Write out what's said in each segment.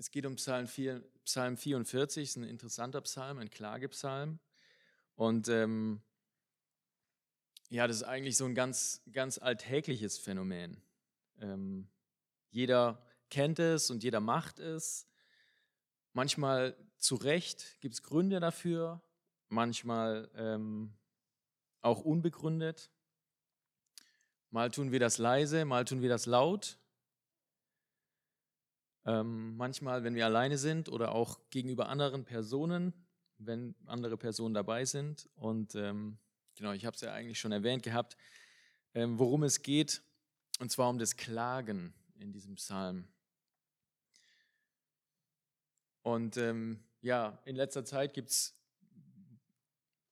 Es geht um Psalm, 4, Psalm 44, ist ein interessanter Psalm, ein Klagepsalm. Und ähm, ja, das ist eigentlich so ein ganz, ganz alltägliches Phänomen. Ähm, jeder kennt es und jeder macht es. Manchmal zu Recht gibt es Gründe dafür, manchmal ähm, auch unbegründet. Mal tun wir das leise, mal tun wir das laut. Ähm, manchmal, wenn wir alleine sind oder auch gegenüber anderen Personen, wenn andere Personen dabei sind. Und ähm, genau, ich habe es ja eigentlich schon erwähnt gehabt, ähm, worum es geht, und zwar um das Klagen in diesem Psalm. Und ähm, ja, in letzter Zeit gibt es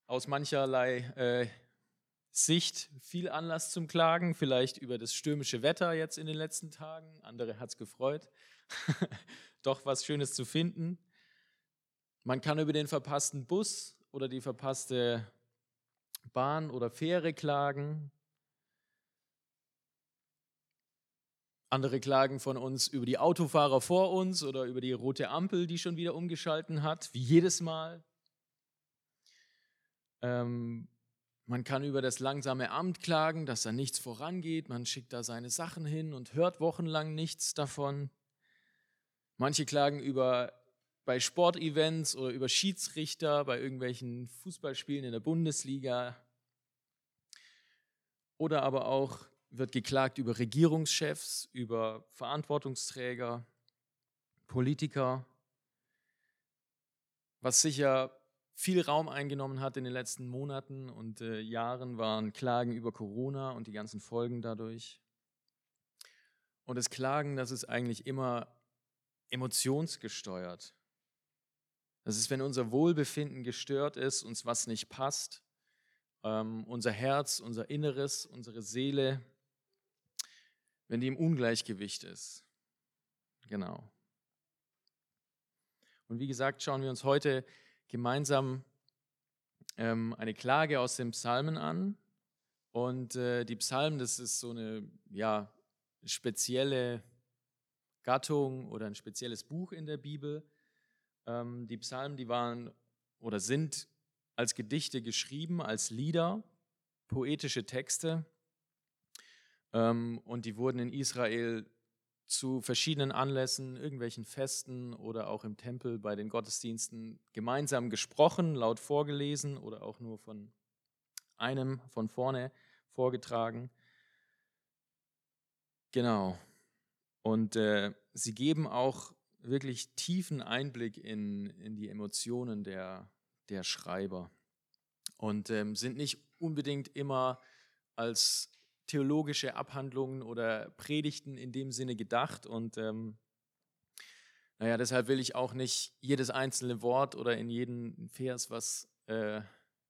aus mancherlei äh, Sicht viel Anlass zum Klagen, vielleicht über das stürmische Wetter jetzt in den letzten Tagen. Andere hat es gefreut, doch was Schönes zu finden. Man kann über den verpassten Bus oder die verpasste Bahn oder Fähre klagen. Andere klagen von uns über die Autofahrer vor uns oder über die rote Ampel, die schon wieder umgeschalten hat, wie jedes Mal. Ähm, man kann über das langsame Amt klagen, dass da nichts vorangeht. Man schickt da seine Sachen hin und hört wochenlang nichts davon. Manche klagen über bei Sportevents oder über Schiedsrichter bei irgendwelchen Fußballspielen in der Bundesliga. Oder aber auch wird geklagt über Regierungschefs, über Verantwortungsträger, Politiker, was sicher viel Raum eingenommen hat in den letzten Monaten und äh, Jahren, waren Klagen über Corona und die ganzen Folgen dadurch. Und das Klagen, das ist eigentlich immer emotionsgesteuert. Das ist, wenn unser Wohlbefinden gestört ist, uns was nicht passt, ähm, unser Herz, unser Inneres, unsere Seele, wenn die im Ungleichgewicht ist. Genau. Und wie gesagt, schauen wir uns heute gemeinsam ähm, eine Klage aus den Psalmen an. Und äh, die Psalmen, das ist so eine ja, spezielle Gattung oder ein spezielles Buch in der Bibel. Ähm, die Psalmen, die waren oder sind als Gedichte geschrieben, als Lieder, poetische Texte. Ähm, und die wurden in Israel zu verschiedenen Anlässen, irgendwelchen Festen oder auch im Tempel bei den Gottesdiensten gemeinsam gesprochen, laut vorgelesen oder auch nur von einem von vorne vorgetragen. Genau. Und äh, sie geben auch wirklich tiefen Einblick in, in die Emotionen der, der Schreiber und ähm, sind nicht unbedingt immer als theologische Abhandlungen oder Predigten in dem Sinne gedacht. Und ähm, naja, deshalb will ich auch nicht jedes einzelne Wort oder in jeden Vers was äh,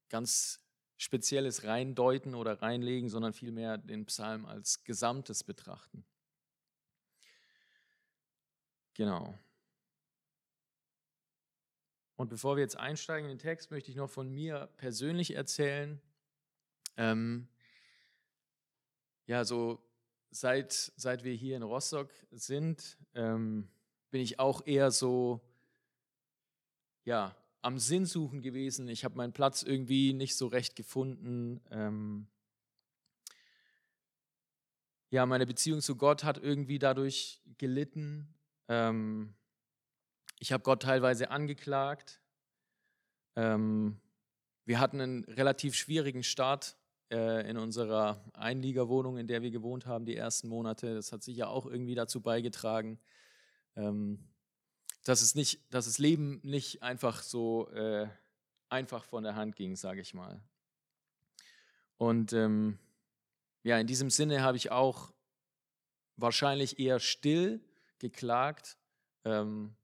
ganz Spezielles reindeuten oder reinlegen, sondern vielmehr den Psalm als Gesamtes betrachten. Genau. Und bevor wir jetzt einsteigen in den Text, möchte ich noch von mir persönlich erzählen. Ähm, ja, so seit, seit wir hier in Rostock sind, ähm, bin ich auch eher so, ja, am Sinnsuchen gewesen. Ich habe meinen Platz irgendwie nicht so recht gefunden. Ähm, ja, meine Beziehung zu Gott hat irgendwie dadurch gelitten. Ähm, ich habe Gott teilweise angeklagt. Ähm, wir hatten einen relativ schwierigen Start äh, in unserer Einliegerwohnung, in der wir gewohnt haben, die ersten Monate. Das hat sicher auch irgendwie dazu beigetragen, ähm, dass, es nicht, dass das Leben nicht einfach so äh, einfach von der Hand ging, sage ich mal. Und ähm, ja, in diesem Sinne habe ich auch wahrscheinlich eher still geklagt. Ähm,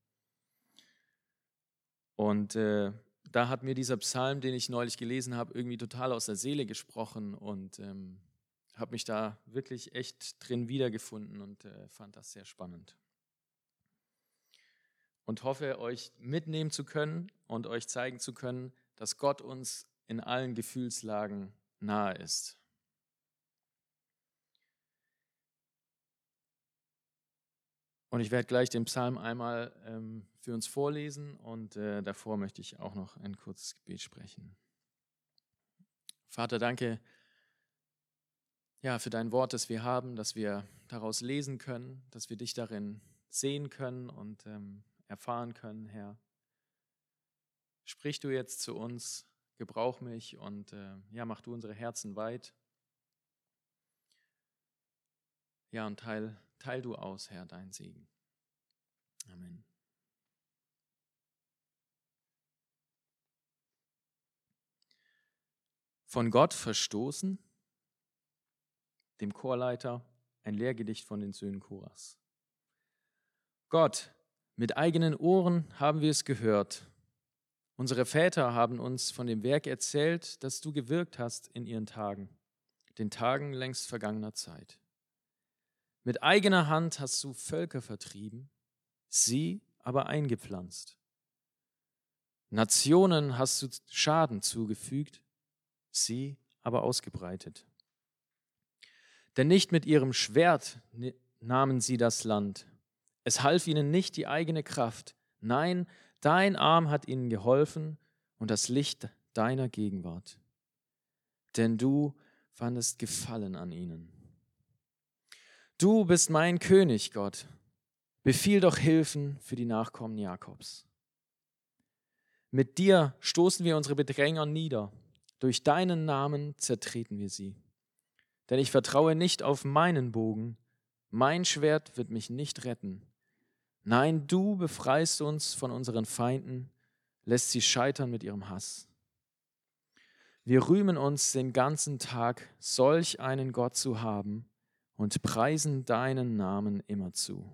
und äh, da hat mir dieser Psalm, den ich neulich gelesen habe, irgendwie total aus der Seele gesprochen und ähm, habe mich da wirklich echt drin wiedergefunden und äh, fand das sehr spannend. Und hoffe, euch mitnehmen zu können und euch zeigen zu können, dass Gott uns in allen Gefühlslagen nahe ist. Und ich werde gleich den Psalm einmal ähm, für uns vorlesen und äh, davor möchte ich auch noch ein kurzes Gebet sprechen. Vater, danke ja, für dein Wort, das wir haben, dass wir daraus lesen können, dass wir dich darin sehen können und ähm, erfahren können, Herr. Sprich du jetzt zu uns, gebrauch mich und äh, ja, mach du unsere Herzen weit. Ja, und teil Teil du aus, Herr, dein Segen. Amen. Von Gott verstoßen, dem Chorleiter, ein Lehrgedicht von den Söhnen Choras. Gott, mit eigenen Ohren haben wir es gehört. Unsere Väter haben uns von dem Werk erzählt, das du gewirkt hast in ihren Tagen, den Tagen längst vergangener Zeit. Mit eigener Hand hast du Völker vertrieben, sie aber eingepflanzt. Nationen hast du Schaden zugefügt, sie aber ausgebreitet. Denn nicht mit ihrem Schwert nahmen sie das Land. Es half ihnen nicht die eigene Kraft. Nein, dein Arm hat ihnen geholfen und das Licht deiner Gegenwart. Denn du fandest Gefallen an ihnen. Du bist mein König, Gott. Befiehl doch Hilfen für die Nachkommen Jakobs. Mit dir stoßen wir unsere Bedränger nieder. Durch deinen Namen zertreten wir sie. Denn ich vertraue nicht auf meinen Bogen. Mein Schwert wird mich nicht retten. Nein, du befreist uns von unseren Feinden, lässt sie scheitern mit ihrem Hass. Wir rühmen uns den ganzen Tag, solch einen Gott zu haben und preisen deinen Namen immerzu.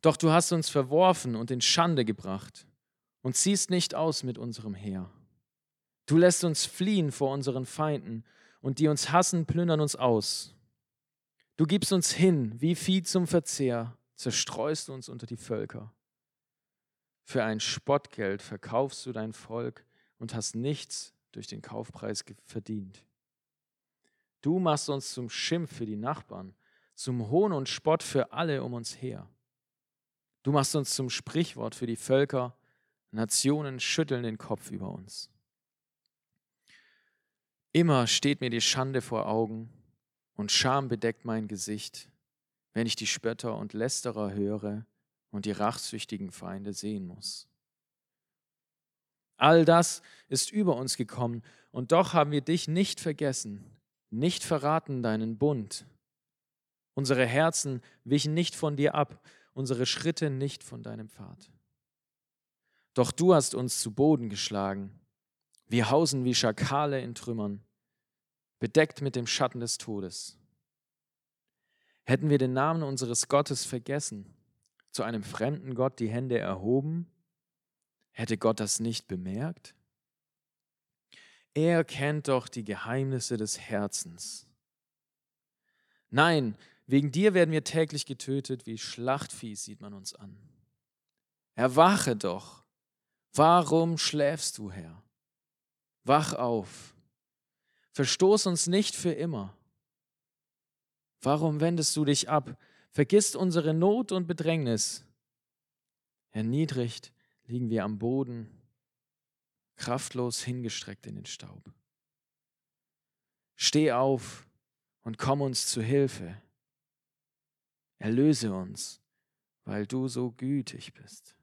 Doch du hast uns verworfen und in Schande gebracht und ziehst nicht aus mit unserem Heer. Du lässt uns fliehen vor unseren Feinden und die uns hassen, plündern uns aus. Du gibst uns hin wie Vieh zum Verzehr, zerstreust uns unter die Völker. Für ein Spottgeld verkaufst du dein Volk und hast nichts durch den Kaufpreis verdient. Du machst uns zum Schimpf für die Nachbarn, zum Hohn und Spott für alle um uns her. Du machst uns zum Sprichwort für die Völker, Nationen schütteln den Kopf über uns. Immer steht mir die Schande vor Augen und Scham bedeckt mein Gesicht, wenn ich die Spötter und Lästerer höre und die rachsüchtigen Feinde sehen muss. All das ist über uns gekommen, und doch haben wir dich nicht vergessen, nicht verraten deinen Bund. Unsere Herzen wichen nicht von dir ab, unsere Schritte nicht von deinem Pfad. Doch du hast uns zu Boden geschlagen. Wir hausen wie Schakale in Trümmern, bedeckt mit dem Schatten des Todes. Hätten wir den Namen unseres Gottes vergessen, zu einem fremden Gott die Hände erhoben, hätte Gott das nicht bemerkt? Er kennt doch die Geheimnisse des Herzens. Nein, wegen dir werden wir täglich getötet, wie Schlachtvieh sieht man uns an. Erwache doch. Warum schläfst du, Herr? Wach auf. Verstoß uns nicht für immer. Warum wendest du dich ab? Vergisst unsere Not und Bedrängnis. Erniedrigt liegen wir am Boden kraftlos hingestreckt in den Staub. Steh auf und komm uns zu Hilfe. Erlöse uns, weil du so gütig bist.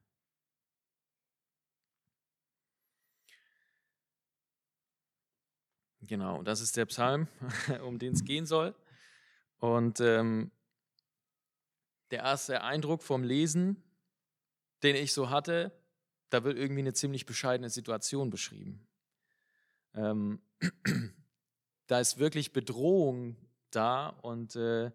Genau, das ist der Psalm, um den es gehen soll. Und ähm, der erste Eindruck vom Lesen, den ich so hatte, da wird irgendwie eine ziemlich bescheidene Situation beschrieben. Ähm, da ist wirklich Bedrohung da und äh,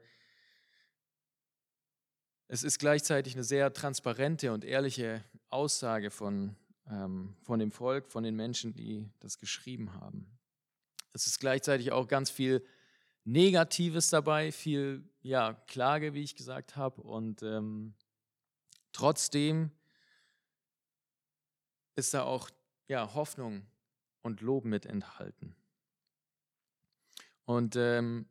es ist gleichzeitig eine sehr transparente und ehrliche Aussage von, ähm, von dem Volk, von den Menschen, die das geschrieben haben. Es ist gleichzeitig auch ganz viel Negatives dabei, viel ja, Klage, wie ich gesagt habe. Und ähm, trotzdem ist da auch ja, Hoffnung und Lob mit enthalten. Und ähm,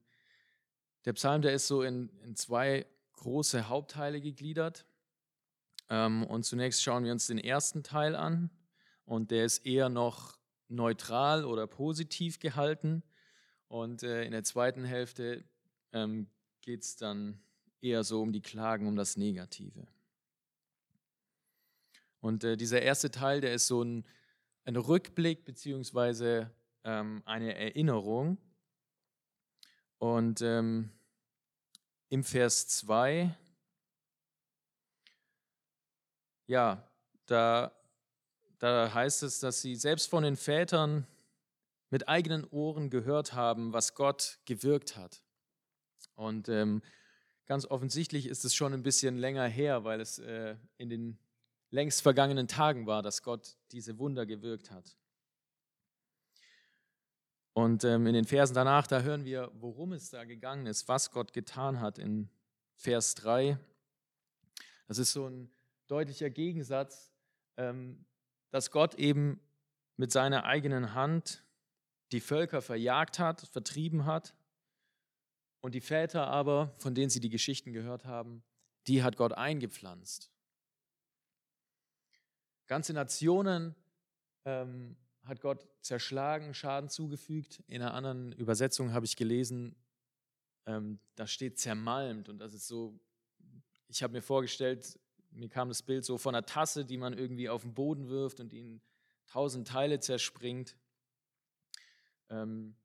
der Psalm, der ist so in, in zwei große Hauptteile gegliedert. Ähm, und zunächst schauen wir uns den ersten Teil an. Und der ist eher noch neutral oder positiv gehalten. Und äh, in der zweiten Hälfte ähm, geht es dann eher so um die Klagen, um das Negative. Und äh, dieser erste Teil, der ist so ein, ein Rückblick beziehungsweise ähm, eine Erinnerung. Und ähm, im Vers 2, ja, da, da heißt es, dass sie selbst von den Vätern mit eigenen Ohren gehört haben, was Gott gewirkt hat. Und ähm, ganz offensichtlich ist es schon ein bisschen länger her, weil es äh, in den längst vergangenen Tagen war, dass Gott diese Wunder gewirkt hat. Und ähm, in den Versen danach, da hören wir, worum es da gegangen ist, was Gott getan hat in Vers 3. Das ist so ein deutlicher Gegensatz, ähm, dass Gott eben mit seiner eigenen Hand die Völker verjagt hat, vertrieben hat. Und die Väter aber, von denen sie die Geschichten gehört haben, die hat Gott eingepflanzt. Ganze Nationen ähm, hat Gott zerschlagen, Schaden zugefügt. In einer anderen Übersetzung habe ich gelesen, ähm, da steht zermalmt. Und das ist so, ich habe mir vorgestellt, mir kam das Bild so von einer Tasse, die man irgendwie auf den Boden wirft und die in tausend Teile zerspringt. Ähm,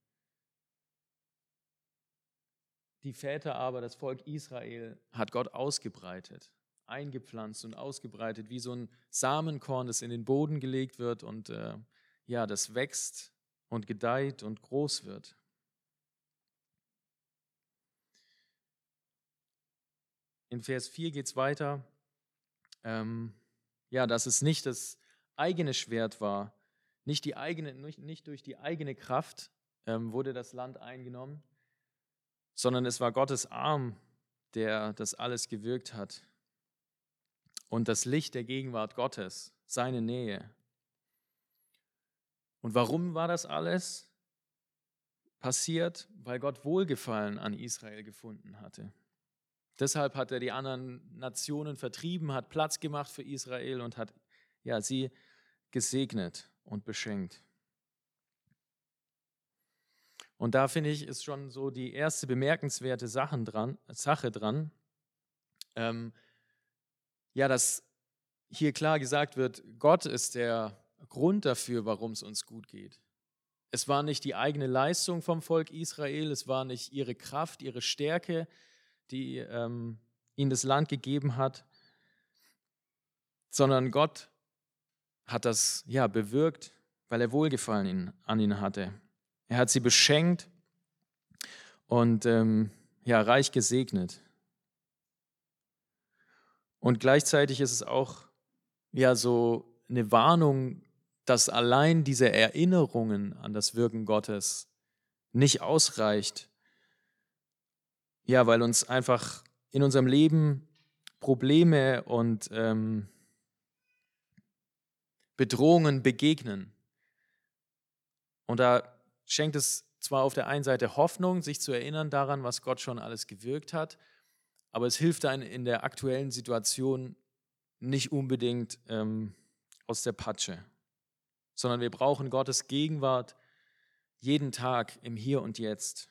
die Väter aber, das Volk Israel, hat Gott ausgebreitet, eingepflanzt und ausgebreitet, wie so ein Samenkorn, das in den Boden gelegt wird und äh, ja, das wächst und gedeiht und groß wird. In Vers 4 geht es weiter, ähm, ja, dass es nicht das eigene Schwert war, nicht, die eigene, nicht durch die eigene Kraft ähm, wurde das Land eingenommen, sondern es war Gottes Arm, der das alles gewirkt hat. Und das Licht der Gegenwart Gottes, seine Nähe, und warum war das alles passiert? Weil Gott Wohlgefallen an Israel gefunden hatte. Deshalb hat er die anderen Nationen vertrieben, hat Platz gemacht für Israel und hat ja, sie gesegnet und beschenkt. Und da finde ich, ist schon so die erste bemerkenswerte Sachen dran, Sache dran. Ähm, ja, dass hier klar gesagt wird, Gott ist der Grund dafür, warum es uns gut geht. Es war nicht die eigene Leistung vom Volk Israel, es war nicht ihre Kraft, ihre Stärke, die ähm, ihnen das Land gegeben hat, sondern Gott hat das ja bewirkt, weil er Wohlgefallen an ihnen hatte. Er hat sie beschenkt und ähm, ja reich gesegnet. Und gleichzeitig ist es auch ja so eine Warnung dass allein diese Erinnerungen an das Wirken Gottes nicht ausreicht. Ja, weil uns einfach in unserem Leben Probleme und ähm, Bedrohungen begegnen. Und da schenkt es zwar auf der einen Seite Hoffnung, sich zu erinnern daran, was Gott schon alles gewirkt hat, aber es hilft einem in der aktuellen Situation nicht unbedingt ähm, aus der Patsche sondern wir brauchen Gottes Gegenwart jeden Tag im Hier und Jetzt.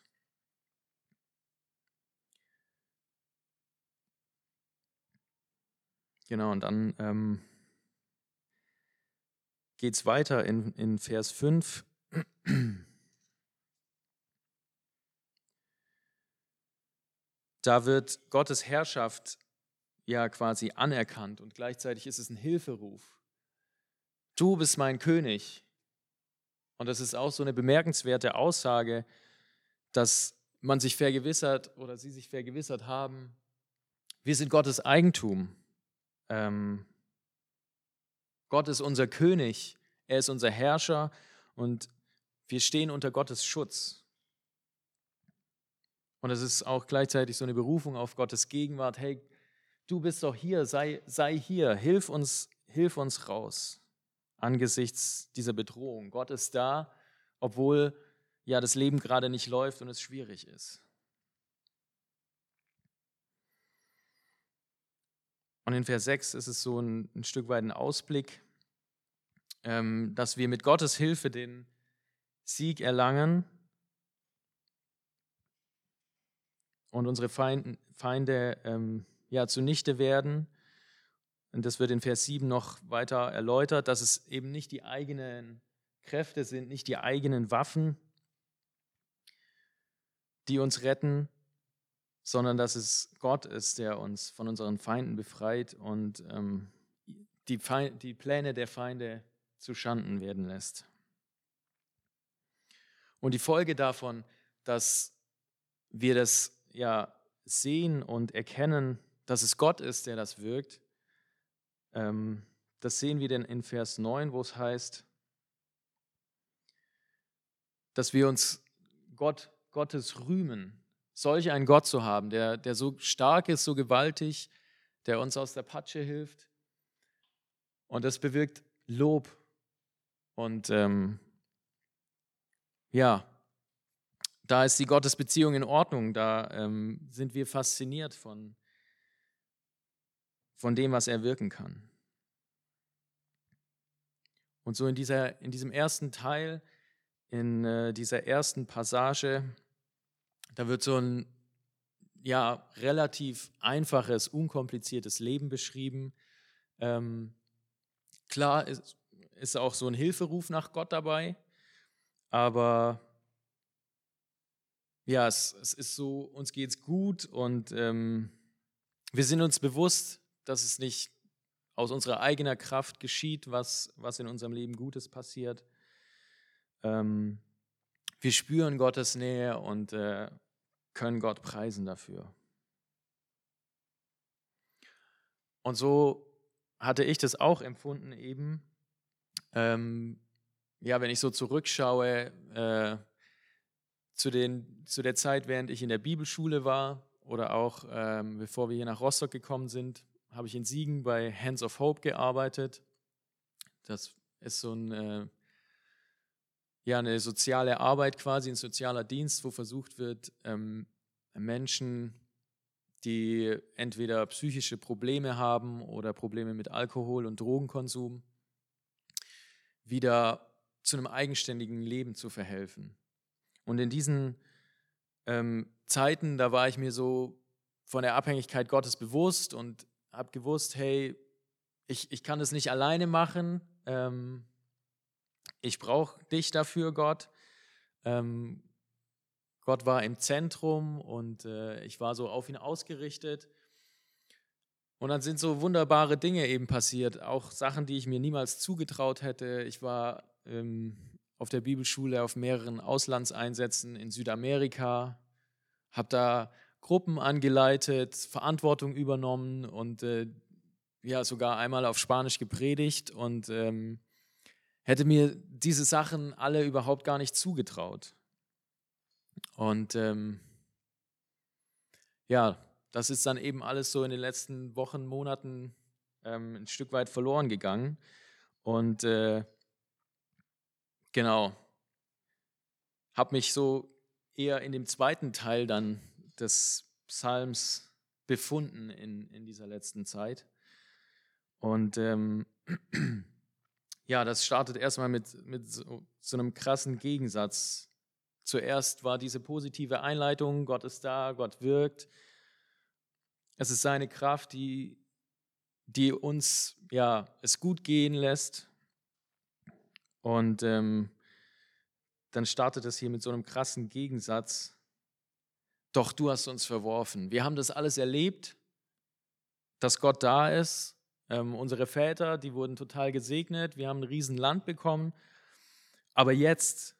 Genau, und dann ähm, geht es weiter in, in Vers 5. Da wird Gottes Herrschaft ja quasi anerkannt und gleichzeitig ist es ein Hilferuf du bist mein König. Und das ist auch so eine bemerkenswerte Aussage, dass man sich vergewissert oder sie sich vergewissert haben, wir sind Gottes Eigentum. Ähm, Gott ist unser König, er ist unser Herrscher und wir stehen unter Gottes Schutz. Und es ist auch gleichzeitig so eine Berufung auf Gottes Gegenwart. Hey, du bist doch hier, sei, sei hier, hilf uns, hilf uns raus angesichts dieser Bedrohung. Gott ist da, obwohl ja das Leben gerade nicht läuft und es schwierig ist. Und in Vers 6 ist es so ein, ein Stück weit ein Ausblick, ähm, dass wir mit Gottes Hilfe den Sieg erlangen und unsere Feinde, Feinde ähm, ja, zunichte werden. Und das wird in Vers 7 noch weiter erläutert, dass es eben nicht die eigenen Kräfte sind, nicht die eigenen Waffen, die uns retten, sondern dass es Gott ist, der uns von unseren Feinden befreit und ähm, die, Feind, die Pläne der Feinde zu Schanden werden lässt. Und die Folge davon, dass wir das ja sehen und erkennen, dass es Gott ist, der das wirkt, ähm, das sehen wir denn in Vers 9, wo es heißt, dass wir uns Gott, Gottes rühmen, solch einen Gott zu haben, der, der so stark ist, so gewaltig, der uns aus der Patsche hilft. Und das bewirkt Lob. Und ähm, ja, da ist die Gottesbeziehung in Ordnung. Da ähm, sind wir fasziniert von, von dem, was er wirken kann. Und so in, dieser, in diesem ersten Teil, in äh, dieser ersten Passage, da wird so ein ja, relativ einfaches, unkompliziertes Leben beschrieben. Ähm, klar ist, ist auch so ein Hilferuf nach Gott dabei, aber ja, es, es ist so, uns geht es gut und ähm, wir sind uns bewusst, dass es nicht aus unserer eigenen Kraft geschieht, was, was in unserem Leben Gutes passiert. Ähm, wir spüren Gottes Nähe und äh, können Gott preisen dafür. Und so hatte ich das auch empfunden eben. Ähm, ja, wenn ich so zurückschaue, äh, zu, den, zu der Zeit, während ich in der Bibelschule war oder auch ähm, bevor wir hier nach Rostock gekommen sind, habe ich in Siegen bei Hands of Hope gearbeitet. Das ist so ein, äh, ja, eine soziale Arbeit quasi, ein sozialer Dienst, wo versucht wird, ähm, Menschen, die entweder psychische Probleme haben oder Probleme mit Alkohol- und Drogenkonsum, wieder zu einem eigenständigen Leben zu verhelfen. Und in diesen ähm, Zeiten, da war ich mir so von der Abhängigkeit Gottes bewusst und habe gewusst, hey, ich, ich kann das nicht alleine machen. Ähm, ich brauche dich dafür, Gott. Ähm, Gott war im Zentrum und äh, ich war so auf ihn ausgerichtet. Und dann sind so wunderbare Dinge eben passiert, auch Sachen, die ich mir niemals zugetraut hätte. Ich war ähm, auf der Bibelschule auf mehreren Auslandseinsätzen in Südamerika, habe da Gruppen angeleitet, Verantwortung übernommen und äh, ja sogar einmal auf Spanisch gepredigt und ähm, hätte mir diese Sachen alle überhaupt gar nicht zugetraut. Und ähm, ja, das ist dann eben alles so in den letzten Wochen, Monaten ähm, ein Stück weit verloren gegangen. Und äh, Genau. Habe mich so eher in dem zweiten Teil dann des Psalms befunden in, in dieser letzten Zeit. Und ähm, ja, das startet erstmal mit, mit so, so einem krassen Gegensatz. Zuerst war diese positive Einleitung, Gott ist da, Gott wirkt. Es ist seine Kraft, die, die uns ja, es gut gehen lässt. Und ähm, dann startet es hier mit so einem krassen Gegensatz. Doch du hast uns verworfen. Wir haben das alles erlebt, dass Gott da ist. Ähm, unsere Väter, die wurden total gesegnet. Wir haben ein Riesenland bekommen. Aber jetzt,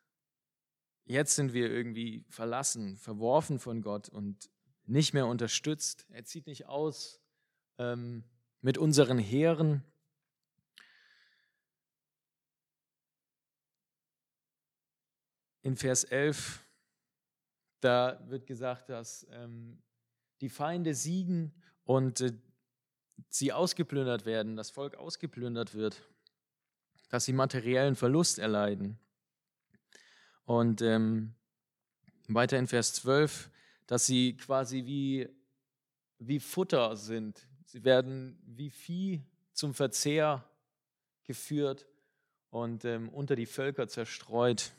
jetzt sind wir irgendwie verlassen, verworfen von Gott und nicht mehr unterstützt. Er zieht nicht aus ähm, mit unseren Heeren. In Vers 11, da wird gesagt, dass ähm, die Feinde siegen und äh, sie ausgeplündert werden, das Volk ausgeplündert wird, dass sie materiellen Verlust erleiden. Und ähm, weiter in Vers 12, dass sie quasi wie, wie Futter sind, sie werden wie Vieh zum Verzehr geführt und ähm, unter die Völker zerstreut.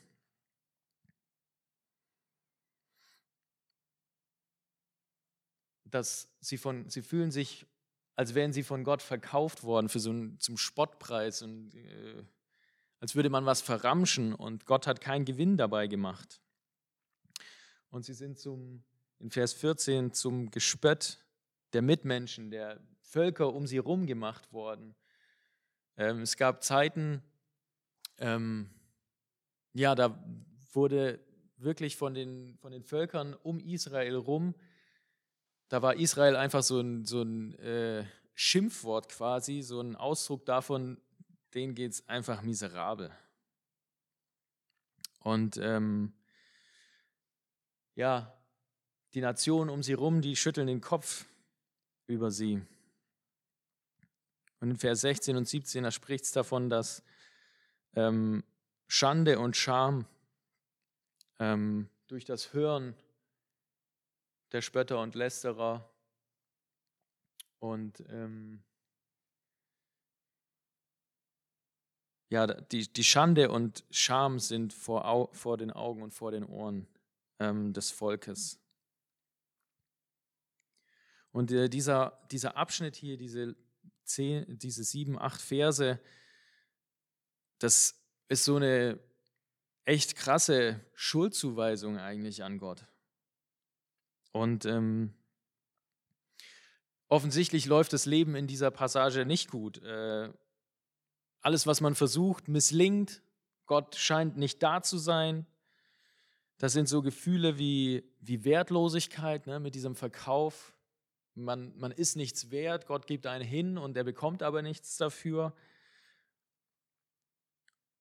Dass sie, von, sie fühlen sich, als wären sie von Gott verkauft worden für so einen, zum Spottpreis und äh, als würde man was verramschen und Gott hat keinen Gewinn dabei gemacht. Und sie sind zum, in Vers 14 zum Gespött der Mitmenschen, der Völker um sie herum gemacht worden. Ähm, es gab Zeiten, ähm, ja, da wurde wirklich von den, von den Völkern um Israel rum, da war Israel einfach so ein, so ein äh, Schimpfwort quasi, so ein Ausdruck davon, denen geht es einfach miserabel. Und ähm, ja, die Nationen um sie rum, die schütteln den Kopf über sie. Und in Vers 16 und 17, da spricht es davon, dass ähm, Schande und Scham ähm, durch das Hören der Spötter und Lästerer und ähm, ja, die, die Schande und Scham sind vor, vor den Augen und vor den Ohren ähm, des Volkes. Und äh, dieser, dieser Abschnitt hier, diese, zehn, diese sieben, acht Verse, das ist so eine echt krasse Schuldzuweisung eigentlich an Gott. Und ähm, offensichtlich läuft das Leben in dieser Passage nicht gut. Äh, alles, was man versucht, misslingt. Gott scheint nicht da zu sein. Das sind so Gefühle wie, wie Wertlosigkeit ne, mit diesem Verkauf. Man, man ist nichts wert, Gott gibt einen hin und er bekommt aber nichts dafür.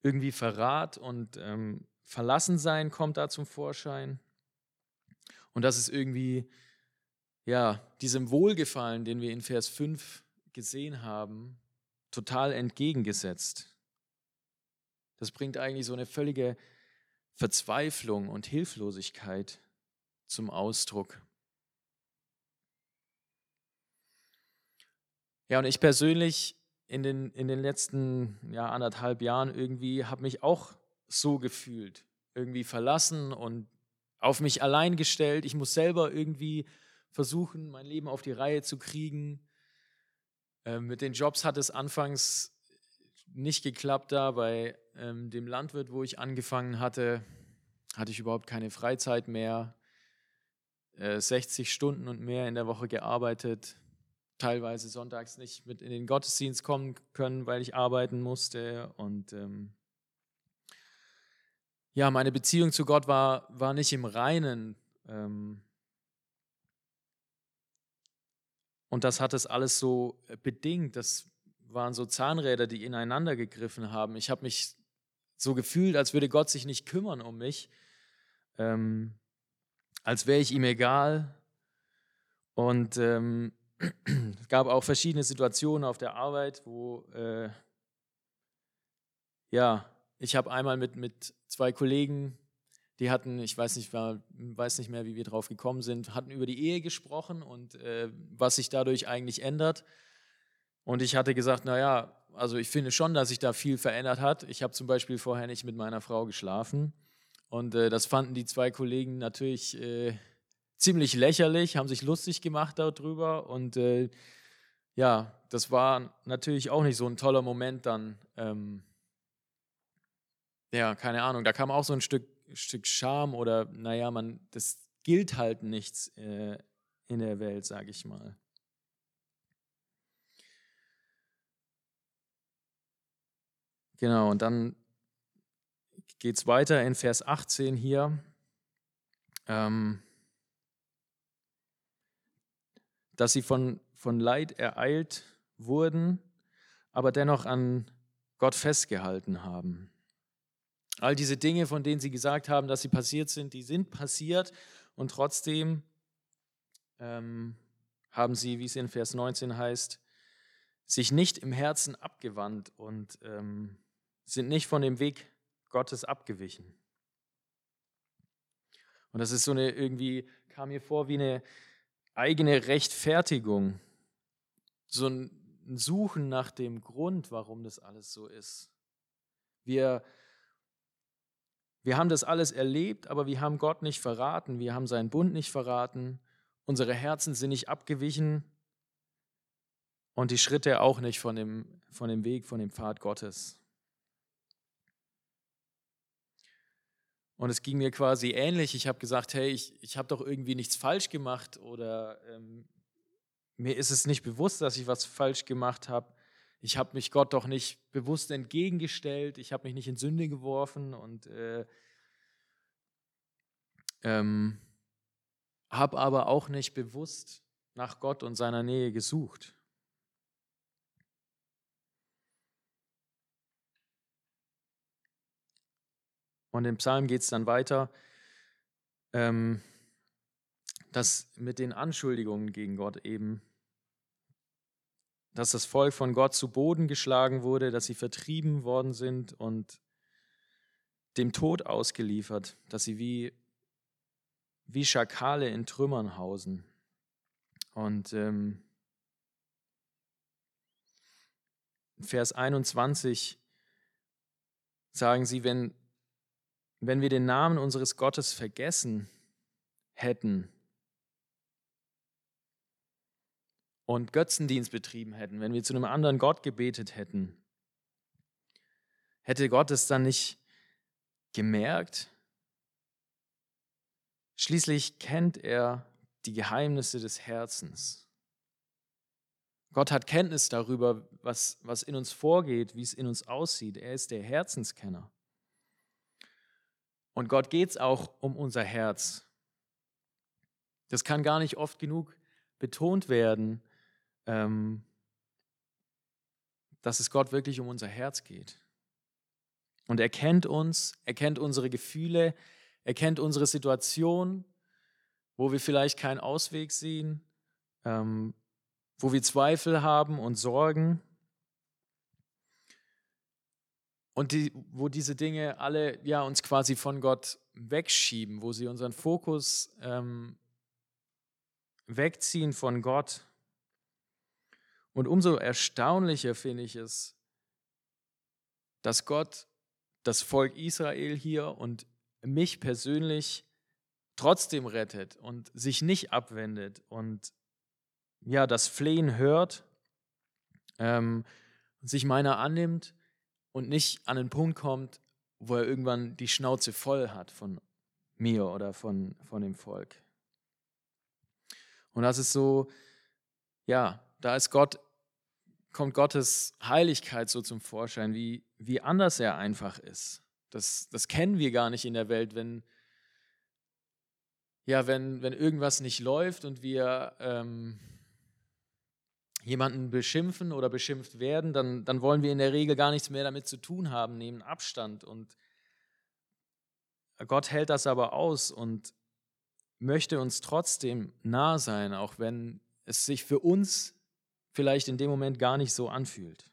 Irgendwie Verrat und ähm, Verlassensein kommt da zum Vorschein. Und das ist irgendwie, ja, diesem Wohlgefallen, den wir in Vers 5 gesehen haben, total entgegengesetzt. Das bringt eigentlich so eine völlige Verzweiflung und Hilflosigkeit zum Ausdruck. Ja, und ich persönlich in den, in den letzten ja, anderthalb Jahren irgendwie habe mich auch so gefühlt, irgendwie verlassen und auf mich allein gestellt. Ich muss selber irgendwie versuchen, mein Leben auf die Reihe zu kriegen. Ähm, mit den Jobs hat es anfangs nicht geklappt da. Bei ähm, dem Landwirt, wo ich angefangen hatte, hatte ich überhaupt keine Freizeit mehr. Äh, 60 Stunden und mehr in der Woche gearbeitet. Teilweise sonntags nicht mit in den Gottesdienst kommen können, weil ich arbeiten musste. Und ähm, ja, meine Beziehung zu Gott war, war nicht im Reinen. Ähm, Und das hat es alles so äh, bedingt. Das waren so Zahnräder, die ineinander gegriffen haben. Ich habe mich so gefühlt, als würde Gott sich nicht kümmern um mich, ähm, als wäre ich ihm egal. Und ähm, es gab auch verschiedene Situationen auf der Arbeit, wo äh, ja, ich habe einmal mit, mit zwei Kollegen die hatten, ich weiß nicht, war, weiß nicht mehr, wie wir drauf gekommen sind, hatten über die Ehe gesprochen und äh, was sich dadurch eigentlich ändert. Und ich hatte gesagt, naja, also ich finde schon, dass sich da viel verändert hat. Ich habe zum Beispiel vorher nicht mit meiner Frau geschlafen. Und äh, das fanden die zwei Kollegen natürlich äh, ziemlich lächerlich, haben sich lustig gemacht darüber. Und äh, ja, das war natürlich auch nicht so ein toller Moment dann. Ähm, ja, keine Ahnung, da kam auch so ein Stück Stück Scham oder, naja, man, das gilt halt nichts äh, in der Welt, sage ich mal. Genau, und dann geht es weiter in Vers 18 hier. Ähm, dass sie von, von Leid ereilt wurden, aber dennoch an Gott festgehalten haben. All diese Dinge, von denen sie gesagt haben, dass sie passiert sind, die sind passiert und trotzdem ähm, haben sie, wie es in Vers 19 heißt, sich nicht im Herzen abgewandt und ähm, sind nicht von dem Weg Gottes abgewichen. Und das ist so eine irgendwie, kam mir vor wie eine eigene Rechtfertigung. so ein Suchen nach dem Grund, warum das alles so ist. Wir, wir haben das alles erlebt, aber wir haben Gott nicht verraten, wir haben seinen Bund nicht verraten, unsere Herzen sind nicht abgewichen und die Schritte auch nicht von dem, von dem Weg, von dem Pfad Gottes. Und es ging mir quasi ähnlich. Ich habe gesagt, hey, ich, ich habe doch irgendwie nichts falsch gemacht oder ähm, mir ist es nicht bewusst, dass ich was falsch gemacht habe. Ich habe mich Gott doch nicht bewusst entgegengestellt. Ich habe mich nicht in Sünde geworfen und äh, ähm, habe aber auch nicht bewusst nach Gott und seiner Nähe gesucht. Und im Psalm geht es dann weiter, ähm, dass mit den Anschuldigungen gegen Gott eben, dass das Volk von Gott zu Boden geschlagen wurde, dass sie vertrieben worden sind und dem Tod ausgeliefert, dass sie wie, wie Schakale in Trümmern hausen. Und ähm, Vers 21 sagen sie, wenn wenn wir den Namen unseres Gottes vergessen hätten und Götzendienst betrieben hätten, wenn wir zu einem anderen Gott gebetet hätten, hätte Gott es dann nicht gemerkt? Schließlich kennt er die Geheimnisse des Herzens. Gott hat Kenntnis darüber, was, was in uns vorgeht, wie es in uns aussieht. Er ist der Herzenskenner. Und Gott geht es auch um unser Herz. Das kann gar nicht oft genug betont werden, ähm, dass es Gott wirklich um unser Herz geht. Und er kennt uns, er kennt unsere Gefühle, er kennt unsere Situation, wo wir vielleicht keinen Ausweg sehen, ähm, wo wir Zweifel haben und Sorgen. Und die, wo diese Dinge alle ja, uns quasi von Gott wegschieben, wo sie unseren Fokus ähm, wegziehen von Gott. Und umso erstaunlicher finde ich es, dass Gott das Volk Israel hier und mich persönlich trotzdem rettet und sich nicht abwendet und ja, das Flehen hört, ähm, sich meiner annimmt und nicht an den Punkt kommt, wo er irgendwann die Schnauze voll hat von mir oder von, von dem Volk. Und das ist so, ja, da ist Gott, kommt Gottes Heiligkeit so zum Vorschein, wie, wie anders er einfach ist. Das, das kennen wir gar nicht in der Welt, wenn, ja, wenn, wenn irgendwas nicht läuft und wir ähm, jemanden beschimpfen oder beschimpft werden, dann, dann wollen wir in der Regel gar nichts mehr damit zu tun haben, nehmen Abstand. Und Gott hält das aber aus und möchte uns trotzdem nah sein, auch wenn es sich für uns vielleicht in dem Moment gar nicht so anfühlt.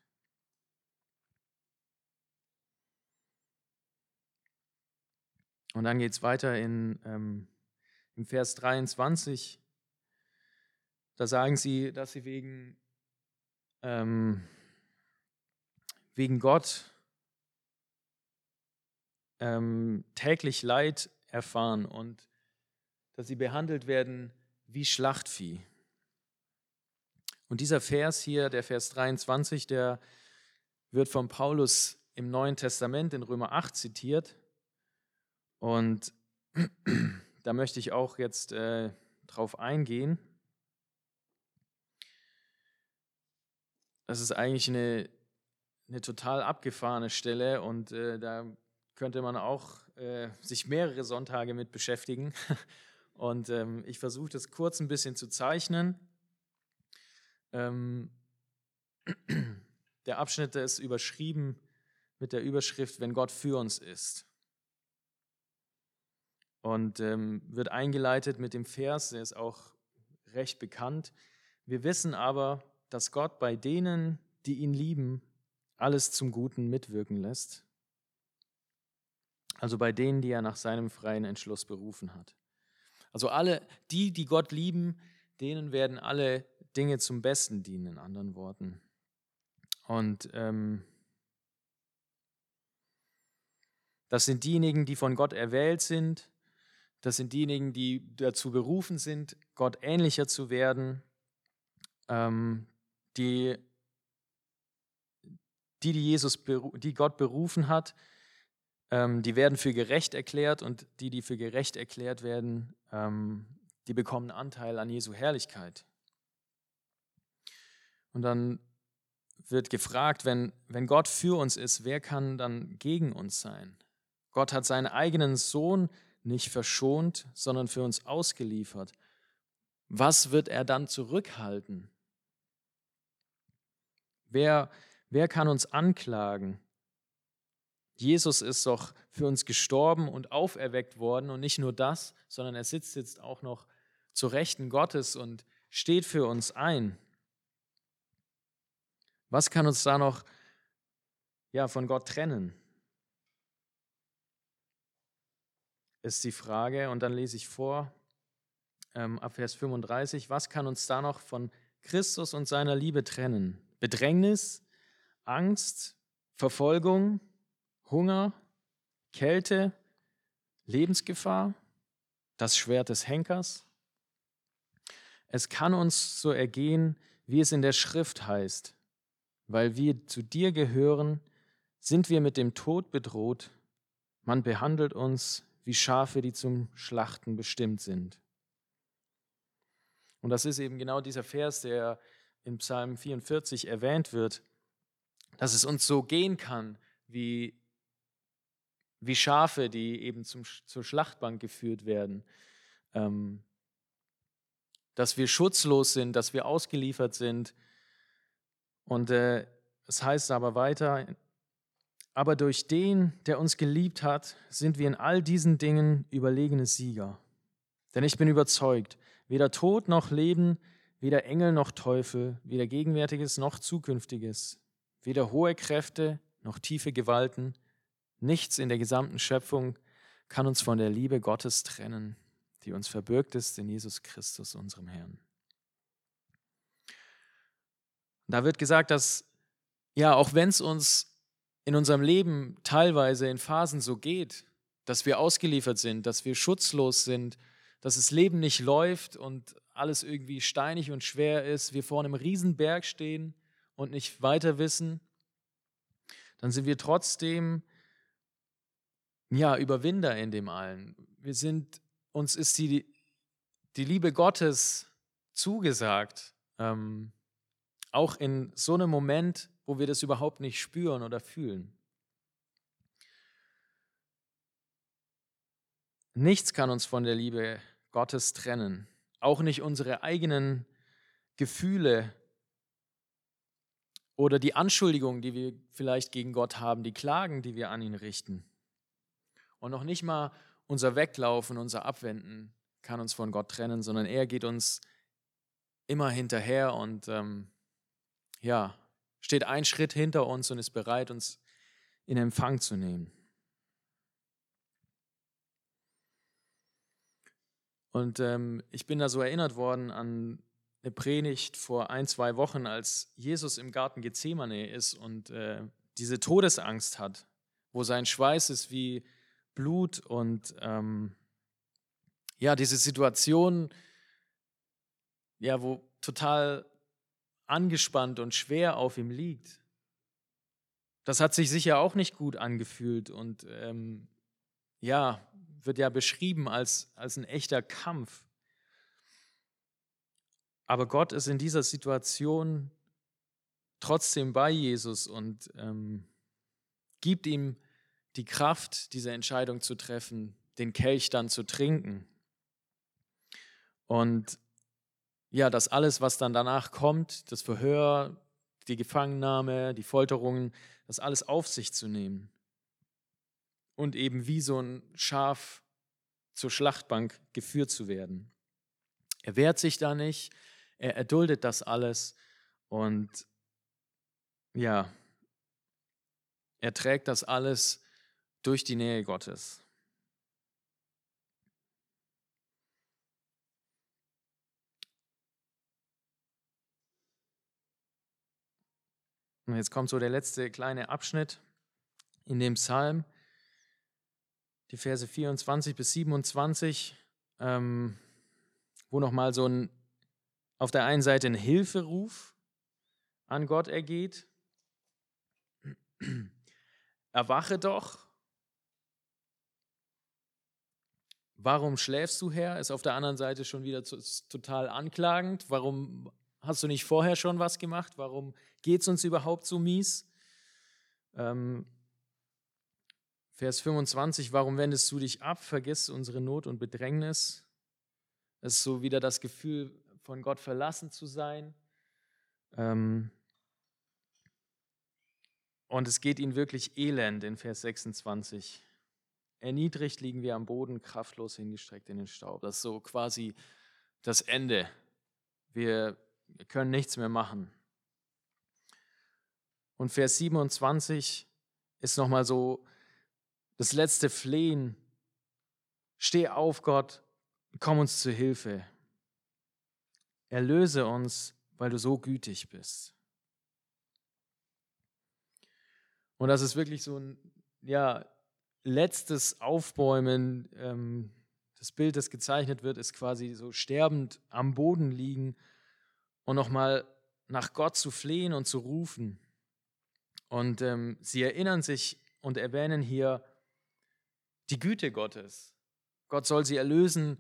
Und dann geht es weiter in, ähm, im Vers 23. Da sagen sie, dass sie wegen, ähm, wegen Gott ähm, täglich Leid erfahren und dass sie behandelt werden wie Schlachtvieh. Und dieser Vers hier, der Vers 23, der wird von Paulus im Neuen Testament in Römer 8 zitiert. Und da möchte ich auch jetzt äh, drauf eingehen. das ist eigentlich eine, eine total abgefahrene Stelle und äh, da könnte man auch äh, sich mehrere Sonntage mit beschäftigen. Und ähm, ich versuche das kurz ein bisschen zu zeichnen. Ähm, der Abschnitt der ist überschrieben mit der Überschrift, wenn Gott für uns ist. Und ähm, wird eingeleitet mit dem Vers, der ist auch recht bekannt. Wir wissen aber, dass Gott bei denen, die ihn lieben, alles zum Guten mitwirken lässt. Also bei denen, die er nach seinem freien Entschluss berufen hat. Also alle, die, die Gott lieben, denen werden alle Dinge zum Besten dienen, in anderen Worten. Und ähm, das sind diejenigen, die von Gott erwählt sind. Das sind diejenigen, die dazu berufen sind, Gott ähnlicher zu werden, ähm, die, die, die, Jesus, die Gott berufen hat, ähm, die werden für gerecht erklärt und die, die für gerecht erklärt werden, ähm, die bekommen Anteil an Jesu Herrlichkeit. Und dann wird gefragt, wenn, wenn Gott für uns ist, wer kann dann gegen uns sein? Gott hat seinen eigenen Sohn nicht verschont, sondern für uns ausgeliefert. Was wird er dann zurückhalten? Wer, wer kann uns anklagen? Jesus ist doch für uns gestorben und auferweckt worden und nicht nur das, sondern er sitzt jetzt auch noch zur Rechten Gottes und steht für uns ein. Was kann uns da noch ja, von Gott trennen? Ist die Frage. Und dann lese ich vor, ähm, ab Vers 35, was kann uns da noch von Christus und seiner Liebe trennen? Bedrängnis, Angst, Verfolgung, Hunger, Kälte, Lebensgefahr, das Schwert des Henkers. Es kann uns so ergehen, wie es in der Schrift heißt. Weil wir zu dir gehören, sind wir mit dem Tod bedroht. Man behandelt uns wie Schafe, die zum Schlachten bestimmt sind. Und das ist eben genau dieser Vers, der in Psalm 44 erwähnt wird, dass es uns so gehen kann, wie wie Schafe, die eben zum, zur Schlachtbank geführt werden. Ähm, dass wir schutzlos sind, dass wir ausgeliefert sind. Und äh, es heißt aber weiter, aber durch den, der uns geliebt hat, sind wir in all diesen Dingen überlegene Sieger. Denn ich bin überzeugt, weder Tod noch Leben, weder Engel noch Teufel, weder Gegenwärtiges noch Zukünftiges, weder hohe Kräfte noch tiefe Gewalten, Nichts in der gesamten Schöpfung kann uns von der Liebe Gottes trennen, die uns verbürgt ist in Jesus Christus, unserem Herrn. Da wird gesagt, dass ja, auch wenn es uns in unserem Leben teilweise in Phasen so geht, dass wir ausgeliefert sind, dass wir schutzlos sind, dass das Leben nicht läuft und alles irgendwie steinig und schwer ist, wir vor einem Riesenberg stehen und nicht weiter wissen, dann sind wir trotzdem ja, Überwinder in dem allen. Wir sind, uns ist die, die Liebe Gottes zugesagt, ähm, auch in so einem Moment, wo wir das überhaupt nicht spüren oder fühlen. Nichts kann uns von der Liebe Gottes trennen, auch nicht unsere eigenen Gefühle oder die Anschuldigungen, die wir vielleicht gegen Gott haben, die Klagen, die wir an ihn richten. Und noch nicht mal unser Weglaufen, unser Abwenden kann uns von Gott trennen, sondern er geht uns immer hinterher und ähm, ja, steht einen Schritt hinter uns und ist bereit, uns in Empfang zu nehmen. Und ähm, ich bin da so erinnert worden an eine Predigt vor ein, zwei Wochen, als Jesus im Garten Gethsemane ist und äh, diese Todesangst hat, wo sein Schweiß ist wie Blut und ähm, ja, diese Situation, ja, wo total angespannt und schwer auf ihm liegt. Das hat sich sicher auch nicht gut angefühlt und ähm, ja, wird ja beschrieben als, als ein echter Kampf. Aber Gott ist in dieser Situation trotzdem bei Jesus und ähm, gibt ihm die Kraft, diese Entscheidung zu treffen, den Kelch dann zu trinken. Und ja, das alles, was dann danach kommt, das Verhör, die Gefangennahme, die Folterungen, das alles auf sich zu nehmen. Und eben wie so ein Schaf zur Schlachtbank geführt zu werden. Er wehrt sich da nicht, er erduldet das alles und ja, er trägt das alles durch die Nähe Gottes. Und jetzt kommt so der letzte kleine Abschnitt in dem Psalm, die Verse 24 bis 27, ähm, wo nochmal so ein, auf der einen Seite ein Hilferuf an Gott ergeht. Erwache doch. Warum schläfst du, Herr? Ist auf der anderen Seite schon wieder total anklagend. Warum hast du nicht vorher schon was gemacht? Warum geht es uns überhaupt so mies? Ähm, Vers 25, warum wendest du dich ab? Vergiss unsere Not und Bedrängnis. Es ist so wieder das Gefühl, von Gott verlassen zu sein. Ähm, und es geht ihnen wirklich elend in Vers 26. Erniedrigt liegen wir am Boden, kraftlos hingestreckt in den Staub. Das ist so quasi das Ende. Wir, wir können nichts mehr machen. Und Vers 27 ist nochmal so das letzte Flehen. Steh auf, Gott, komm uns zu Hilfe. Erlöse uns, weil du so gütig bist. Und das ist wirklich so ein ja, letztes Aufbäumen. Ähm, das Bild, das gezeichnet wird, ist quasi so sterbend am Boden liegen und nochmal nach Gott zu flehen und zu rufen. Und ähm, sie erinnern sich und erwähnen hier die Güte Gottes. Gott soll sie erlösen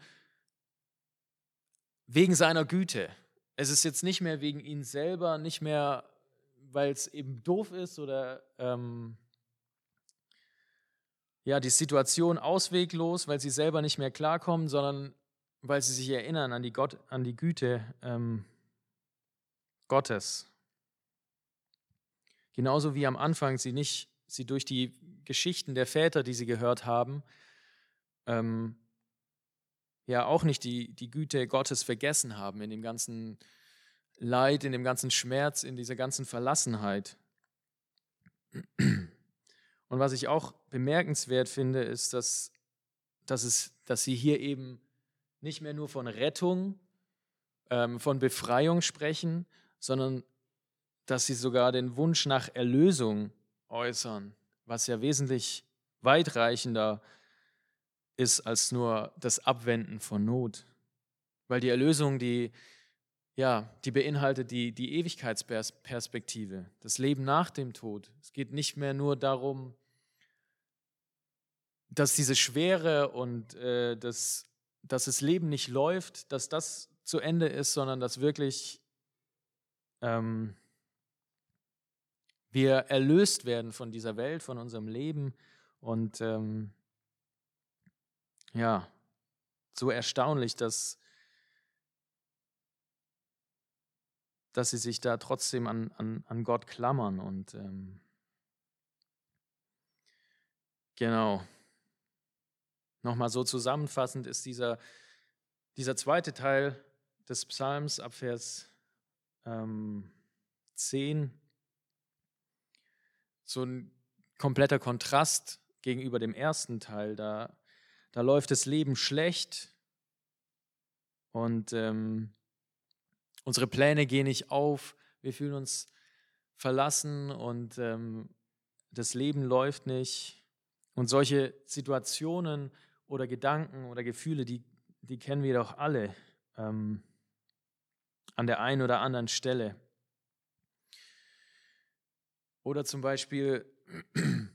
wegen seiner Güte. Es ist jetzt nicht mehr wegen ihnen selber, nicht mehr weil es eben doof ist oder ähm, ja, die Situation ausweglos, weil sie selber nicht mehr klarkommen, sondern weil sie sich erinnern an die, Gott, an die Güte ähm, Gottes. Genauso wie am Anfang sie nicht, sie durch die Geschichten der Väter, die sie gehört haben, ähm, ja auch nicht die, die Güte Gottes vergessen haben in dem ganzen Leid, in dem ganzen Schmerz, in dieser ganzen Verlassenheit. Und was ich auch bemerkenswert finde, ist, dass, dass, es, dass sie hier eben nicht mehr nur von Rettung, ähm, von Befreiung sprechen, sondern dass sie sogar den Wunsch nach Erlösung äußern, was ja wesentlich weitreichender ist als nur das Abwenden von Not. Weil die Erlösung, die, ja, die beinhaltet die, die Ewigkeitsperspektive, das Leben nach dem Tod. Es geht nicht mehr nur darum, dass diese Schwere und äh, das, dass das Leben nicht läuft, dass das zu Ende ist, sondern dass wirklich ähm, wir erlöst werden von dieser Welt, von unserem Leben und ähm, ja, so erstaunlich, dass dass sie sich da trotzdem an, an, an Gott klammern. Und ähm, genau, nochmal so zusammenfassend ist dieser, dieser zweite Teil des Psalms ab Vers ähm, 10 so ein kompletter Kontrast gegenüber dem ersten Teil. Da, da läuft das Leben schlecht und ähm, Unsere Pläne gehen nicht auf, wir fühlen uns verlassen und ähm, das Leben läuft nicht. Und solche Situationen oder Gedanken oder Gefühle, die, die kennen wir doch alle ähm, an der einen oder anderen Stelle. Oder zum Beispiel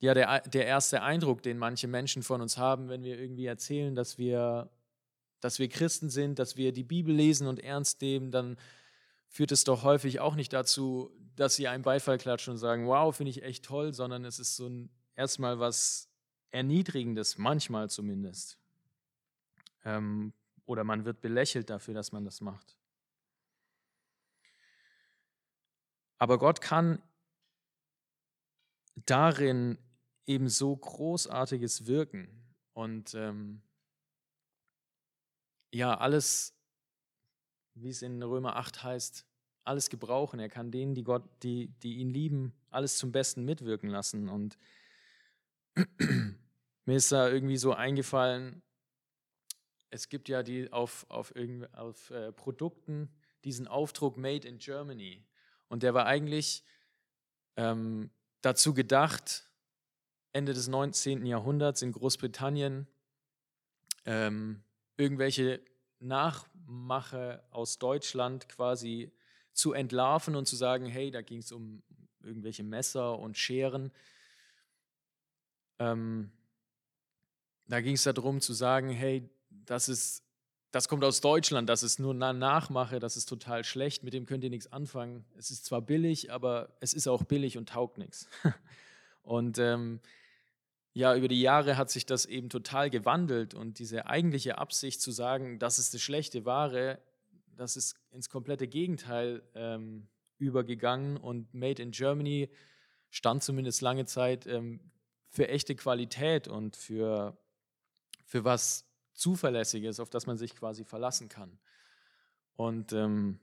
ja, der, der erste Eindruck, den manche Menschen von uns haben, wenn wir irgendwie erzählen, dass wir dass wir Christen sind, dass wir die Bibel lesen und ernst nehmen, dann führt es doch häufig auch nicht dazu, dass sie einen Beifall klatschen und sagen, wow, finde ich echt toll, sondern es ist so ein, erstmal was Erniedrigendes, manchmal zumindest. Ähm, oder man wird belächelt dafür, dass man das macht. Aber Gott kann darin eben so Großartiges wirken. Und ähm, ja, alles, wie es in Römer 8 heißt, alles gebrauchen. Er kann denen, die Gott, die, die ihn lieben, alles zum Besten mitwirken lassen. Und mir ist da irgendwie so eingefallen, es gibt ja die auf, auf, auf äh, Produkten diesen Aufdruck Made in Germany. Und der war eigentlich ähm, dazu gedacht, Ende des 19. Jahrhunderts in Großbritannien ähm, irgendwelche Nachmache aus Deutschland quasi zu entlarven und zu sagen, hey, da ging es um irgendwelche Messer und Scheren. Ähm, da ging es darum zu sagen, hey, das ist, das kommt aus Deutschland, das ist nur Nachmache, das ist total schlecht, mit dem könnt ihr nichts anfangen. Es ist zwar billig, aber es ist auch billig und taugt nichts. Und ähm, ja, über die Jahre hat sich das eben total gewandelt und diese eigentliche Absicht zu sagen, das ist das schlechte Ware, das ist ins komplette Gegenteil ähm, übergegangen und Made in Germany stand zumindest lange Zeit ähm, für echte Qualität und für für was Zuverlässiges, auf das man sich quasi verlassen kann. Und ähm,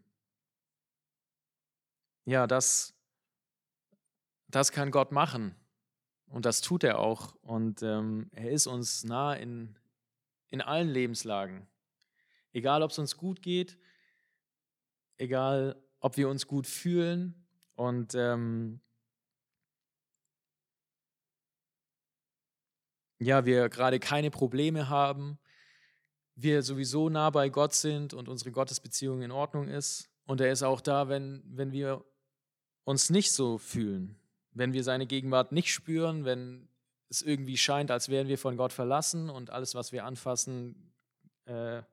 ja, das, das kann Gott machen. Und das tut er auch. Und ähm, er ist uns nah in, in allen Lebenslagen. Egal, ob es uns gut geht, egal, ob wir uns gut fühlen. Und ähm, ja, wir gerade keine Probleme haben, wir sowieso nah bei Gott sind und unsere Gottesbeziehung in Ordnung ist. Und er ist auch da, wenn, wenn wir uns nicht so fühlen, wenn wir seine Gegenwart nicht spüren, wenn es irgendwie scheint, als wären wir von Gott verlassen und alles, was wir anfassen, äh,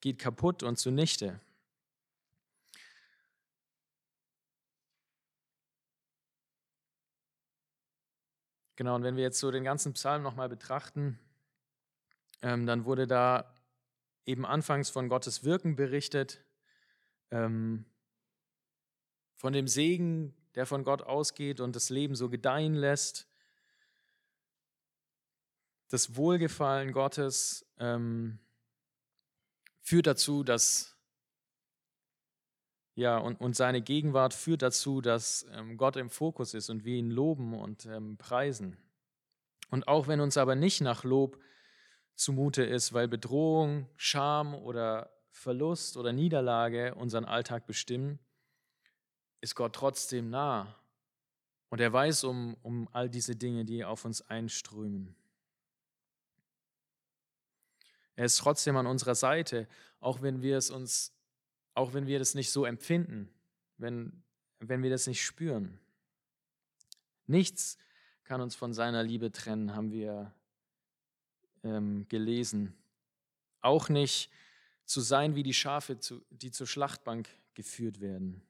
geht kaputt und zunichte. Genau, und wenn wir jetzt so den ganzen Psalm nochmal betrachten, ähm, dann wurde da eben anfangs von Gottes Wirken berichtet, ähm, von dem Segen, der von Gott ausgeht und das Leben so gedeihen lässt, das Wohlgefallen Gottes ähm, führt dazu, dass ja, und, und seine Gegenwart führt dazu, dass ähm, Gott im Fokus ist und wir ihn loben und ähm, preisen. Und auch wenn uns aber nicht nach Lob zumute ist, weil Bedrohung, Scham oder Verlust oder Niederlage unseren Alltag bestimmen, ist Gott trotzdem nah. Und er weiß um, um all diese Dinge, die auf uns einströmen. Er ist trotzdem an unserer Seite, auch wenn wir es uns auch wenn wir das nicht so empfinden, wenn, wenn wir das nicht spüren. Nichts kann uns von seiner Liebe trennen, haben wir ähm, gelesen. Auch nicht zu sein wie die Schafe, die zur Schlachtbank geführt werden.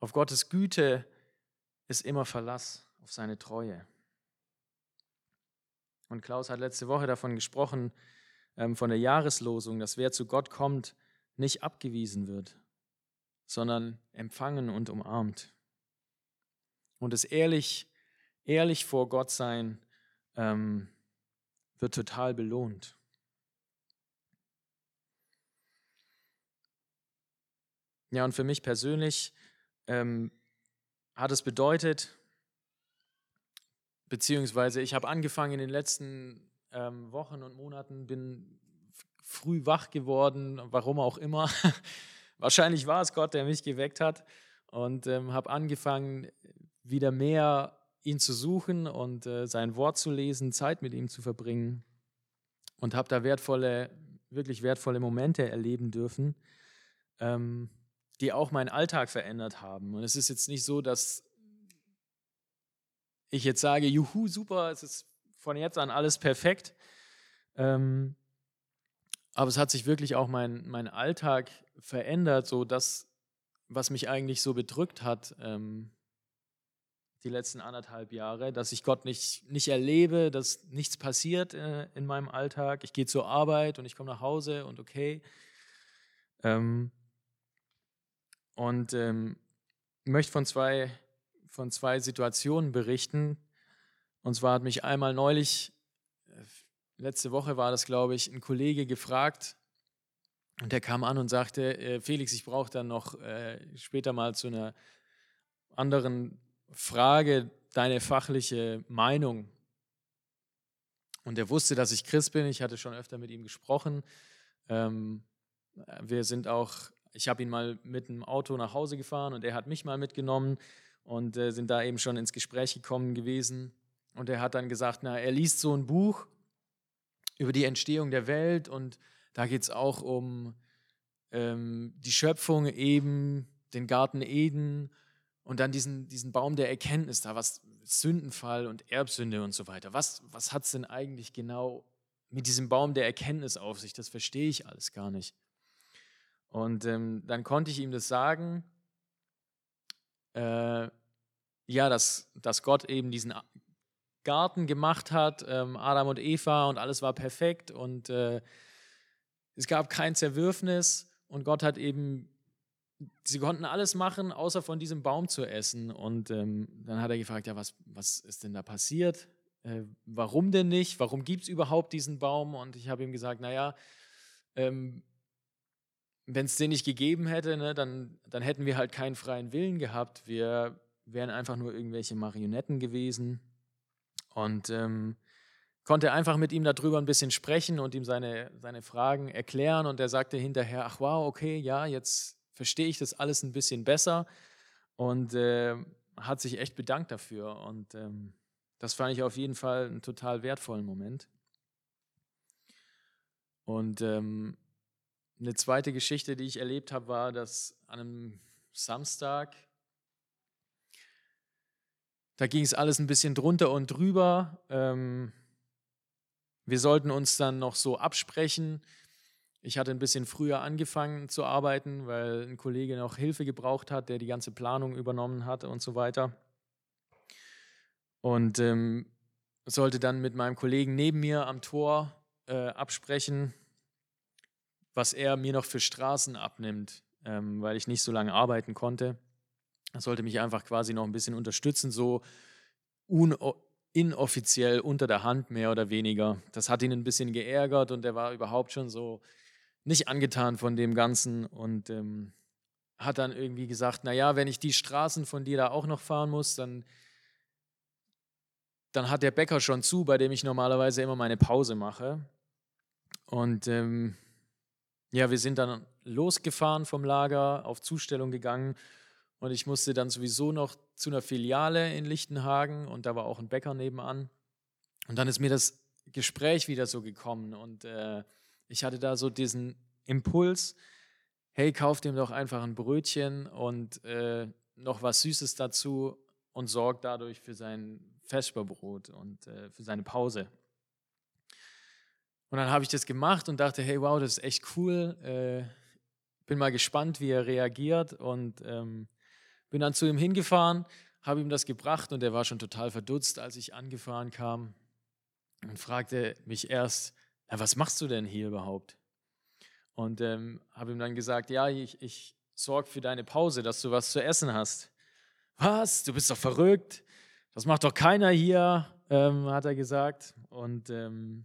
Auf Gottes Güte ist immer Verlass, auf seine Treue. Und Klaus hat letzte Woche davon gesprochen, ähm, von der Jahreslosung, dass wer zu Gott kommt, nicht abgewiesen wird, sondern empfangen und umarmt. Und das ehrlich, ehrlich vor Gott sein ähm, wird total belohnt. Ja, und für mich persönlich ähm, hat es bedeutet, beziehungsweise ich habe angefangen in den letzten ähm, Wochen und Monaten, bin früh wach geworden, warum auch immer. Wahrscheinlich war es Gott, der mich geweckt hat und ähm, habe angefangen, wieder mehr ihn zu suchen und äh, sein Wort zu lesen, Zeit mit ihm zu verbringen und habe da wertvolle, wirklich wertvolle Momente erleben dürfen, ähm, die auch meinen Alltag verändert haben. Und es ist jetzt nicht so, dass ich jetzt sage, juhu, super, es ist von jetzt an alles perfekt. Ähm, aber es hat sich wirklich auch mein, mein Alltag verändert, so dass, was mich eigentlich so bedrückt hat, ähm, die letzten anderthalb Jahre, dass ich Gott nicht, nicht erlebe, dass nichts passiert äh, in meinem Alltag. Ich gehe zur Arbeit und ich komme nach Hause und okay. Ähm, und ähm, möchte von zwei, von zwei Situationen berichten, und zwar hat mich einmal neulich, äh, letzte Woche war das, glaube ich, ein Kollege gefragt und der kam an und sagte, äh, Felix, ich brauche dann noch äh, später mal zu einer anderen Frage deine fachliche Meinung. Und er wusste, dass ich Christ bin. Ich hatte schon öfter mit ihm gesprochen. Ähm, wir sind auch ich habe ihn mal mit dem Auto nach Hause gefahren und er hat mich mal mitgenommen und äh, sind da eben schon ins Gespräch gekommen gewesen. Und er hat dann gesagt, na, er liest so ein Buch über die Entstehung der Welt und da geht es auch um ähm, die Schöpfung eben, den Garten Eden und dann diesen, diesen Baum der Erkenntnis da, was Sündenfall und Erbsünde und so weiter. Was, was hat es denn eigentlich genau mit diesem Baum der Erkenntnis auf sich? Das verstehe ich alles gar nicht. Und ähm, dann konnte ich ihm das sagen, äh, ja, dass, dass Gott eben diesen Garten gemacht hat, ähm, Adam und Eva und alles war perfekt und äh, es gab kein Zerwürfnis und Gott hat eben, sie konnten alles machen, außer von diesem Baum zu essen. Und ähm, dann hat er gefragt, ja, was, was ist denn da passiert? Äh, warum denn nicht? Warum gibt es überhaupt diesen Baum? Und ich habe ihm gesagt, naja, ähm, wenn es den nicht gegeben hätte, ne, dann, dann hätten wir halt keinen freien Willen gehabt. Wir wären einfach nur irgendwelche Marionetten gewesen. Und ähm, konnte einfach mit ihm darüber ein bisschen sprechen und ihm seine, seine Fragen erklären. Und er sagte hinterher, ach wow, okay, ja, jetzt verstehe ich das alles ein bisschen besser. Und äh, hat sich echt bedankt dafür. Und ähm, das fand ich auf jeden Fall einen total wertvollen Moment. Und ähm, eine zweite Geschichte, die ich erlebt habe, war, dass an einem Samstag da ging es alles ein bisschen drunter und drüber. Ähm, wir sollten uns dann noch so absprechen. Ich hatte ein bisschen früher angefangen zu arbeiten, weil ein Kollege noch Hilfe gebraucht hat, der die ganze Planung übernommen hat und so weiter. Und ähm, sollte dann mit meinem Kollegen neben mir am Tor äh, absprechen, was er mir noch für Straßen abnimmt, ähm, weil ich nicht so lange arbeiten konnte. Er sollte mich einfach quasi noch ein bisschen unterstützen, so inoffiziell unter der Hand mehr oder weniger. Das hat ihn ein bisschen geärgert und er war überhaupt schon so nicht angetan von dem Ganzen und ähm, hat dann irgendwie gesagt, naja, wenn ich die Straßen von dir da auch noch fahren muss, dann, dann hat der Bäcker schon zu, bei dem ich normalerweise immer meine Pause mache. Und ähm, ja, wir sind dann losgefahren vom Lager, auf Zustellung gegangen und ich musste dann sowieso noch zu einer Filiale in Lichtenhagen und da war auch ein Bäcker nebenan. Und dann ist mir das Gespräch wieder so gekommen und äh, ich hatte da so diesen Impuls, hey, kauf dem doch einfach ein Brötchen und äh, noch was Süßes dazu und sorg dadurch für sein Vesperbrot und äh, für seine Pause. Und dann habe ich das gemacht und dachte, hey, wow, das ist echt cool. Äh, bin mal gespannt, wie er reagiert und ähm, bin dann zu ihm hingefahren, habe ihm das gebracht und er war schon total verdutzt, als ich angefahren kam und fragte mich erst, ja, was machst du denn hier überhaupt? Und ähm, habe ihm dann gesagt, ja, ich, ich sorge für deine Pause, dass du was zu essen hast. Was? Du bist doch verrückt. Das macht doch keiner hier, ähm, hat er gesagt. Und ähm,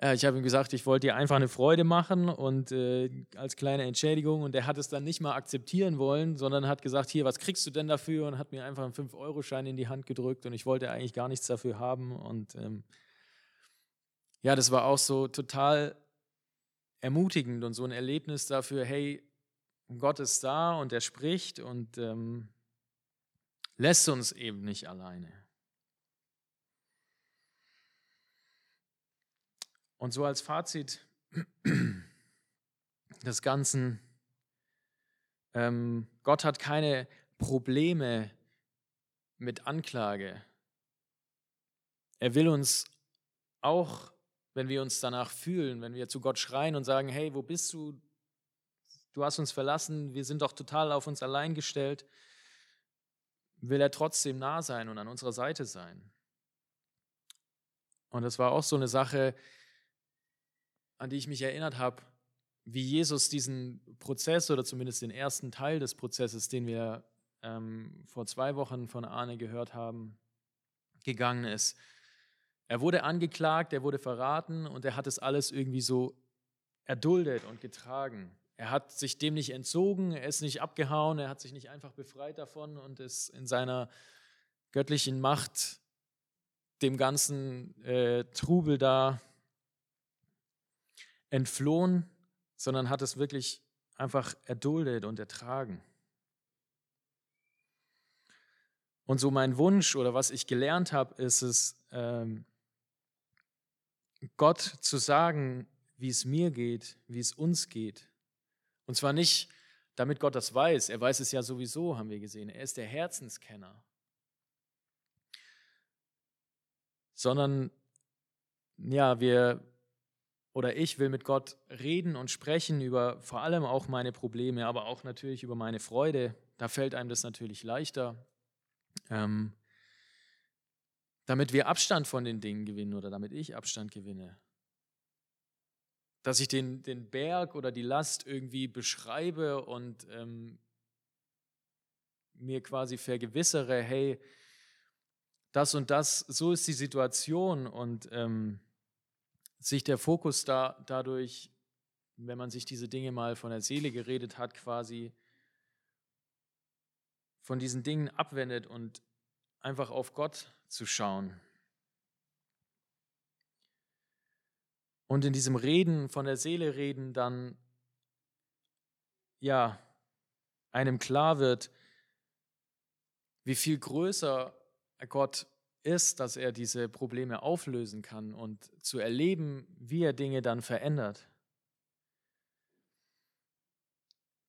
äh, ich habe ihm gesagt, ich wollte dir einfach eine Freude machen und äh, als kleine Entschädigung. Und er hat es dann nicht mal akzeptieren wollen, sondern hat gesagt, hier, was kriegst du denn dafür? Und hat mir einfach einen 5-Euro-Schein in die Hand gedrückt und ich wollte eigentlich gar nichts dafür haben. Und ähm, ja, das war auch so total ermutigend und so ein Erlebnis dafür, hey, Gott ist da und er spricht und ähm, lässt uns eben nicht alleine. Und so als Fazit des Ganzen, ähm, Gott hat keine Probleme mit Anklage. Er will uns auch, wenn wir uns danach fühlen, wenn wir zu Gott schreien und sagen, hey, wo bist du? Du hast uns verlassen, wir sind doch total auf uns allein gestellt, will er trotzdem nah sein und an unserer Seite sein. Und das war auch so eine Sache, an die ich mich erinnert habe, wie Jesus diesen Prozess oder zumindest den ersten Teil des Prozesses, den wir ähm, vor zwei Wochen von Arne gehört haben, gegangen ist. Er wurde angeklagt, er wurde verraten und er hat es alles irgendwie so erduldet und getragen. Er hat sich dem nicht entzogen, er ist nicht abgehauen, er hat sich nicht einfach befreit davon und ist in seiner göttlichen Macht dem ganzen äh, Trubel da entflohen, sondern hat es wirklich einfach erduldet und ertragen. Und so mein Wunsch oder was ich gelernt habe, ist es, ähm, Gott zu sagen, wie es mir geht, wie es uns geht. Und zwar nicht, damit Gott das weiß. Er weiß es ja sowieso, haben wir gesehen. Er ist der Herzenskenner. Sondern, ja, wir oder ich will mit Gott reden und sprechen über vor allem auch meine Probleme, aber auch natürlich über meine Freude. Da fällt einem das natürlich leichter. Ähm, damit wir Abstand von den Dingen gewinnen oder damit ich Abstand gewinne. Dass ich den, den Berg oder die Last irgendwie beschreibe und ähm, mir quasi vergewissere, hey, das und das, so ist die Situation und ähm, sich der Fokus da, dadurch, wenn man sich diese Dinge mal von der Seele geredet hat, quasi von diesen Dingen abwendet und einfach auf Gott zu schauen. Und in diesem Reden, von der Seele reden, dann, ja, einem klar wird, wie viel größer Gott ist, dass er diese Probleme auflösen kann und zu erleben, wie er Dinge dann verändert.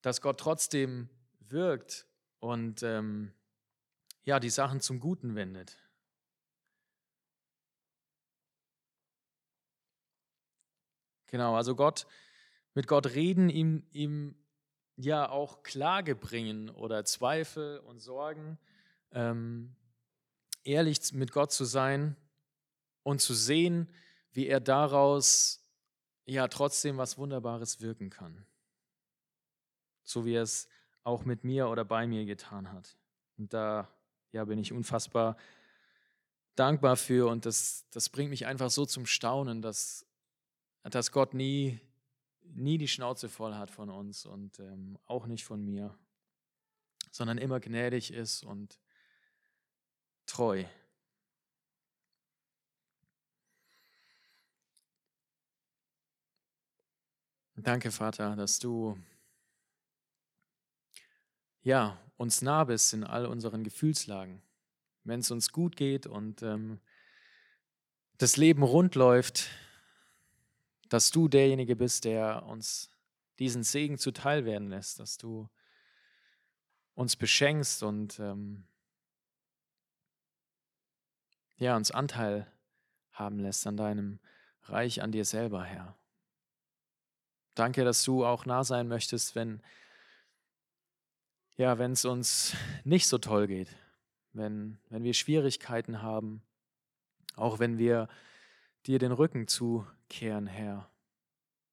Dass Gott trotzdem wirkt und ähm, ja, die Sachen zum Guten wendet. Genau, also Gott, mit Gott reden, ihm, ihm ja auch Klage bringen oder Zweifel und Sorgen. Ähm, ehrlich mit Gott zu sein und zu sehen, wie er daraus ja trotzdem was Wunderbares wirken kann. So wie er es auch mit mir oder bei mir getan hat. Und da ja, bin ich unfassbar dankbar für und das, das bringt mich einfach so zum Staunen, dass, dass Gott nie, nie die Schnauze voll hat von uns und ähm, auch nicht von mir, sondern immer gnädig ist und treu. Danke, Vater, dass du ja, uns nah bist in all unseren Gefühlslagen. Wenn es uns gut geht und ähm, das Leben rund läuft, dass du derjenige bist, der uns diesen Segen zuteil werden lässt, dass du uns beschenkst und ähm, ja, uns Anteil haben lässt an deinem Reich, an dir selber, Herr. Danke, dass du auch nah sein möchtest, wenn ja, es uns nicht so toll geht, wenn, wenn wir Schwierigkeiten haben, auch wenn wir dir den Rücken zukehren, Herr.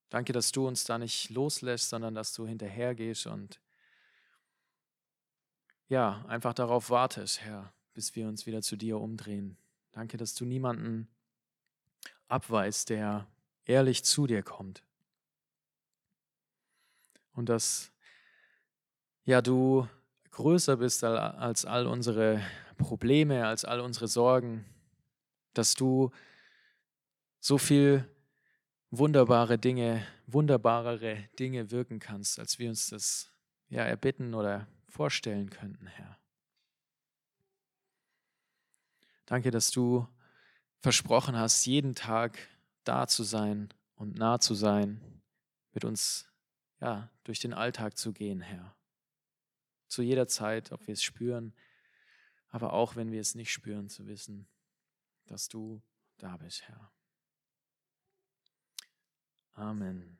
Danke, dass du uns da nicht loslässt, sondern dass du hinterhergehst und ja, einfach darauf wartest, Herr, bis wir uns wieder zu dir umdrehen. Danke, dass du niemanden abweist, der ehrlich zu dir kommt. Und dass ja, du größer bist als all unsere Probleme, als all unsere Sorgen, dass du so viel wunderbare Dinge, wunderbarere Dinge wirken kannst, als wir uns das ja erbitten oder vorstellen könnten, Herr. Danke, dass du versprochen hast, jeden Tag da zu sein und nah zu sein, mit uns ja, durch den Alltag zu gehen, Herr. Zu jeder Zeit, ob wir es spüren, aber auch wenn wir es nicht spüren, zu wissen, dass du da bist, Herr. Amen.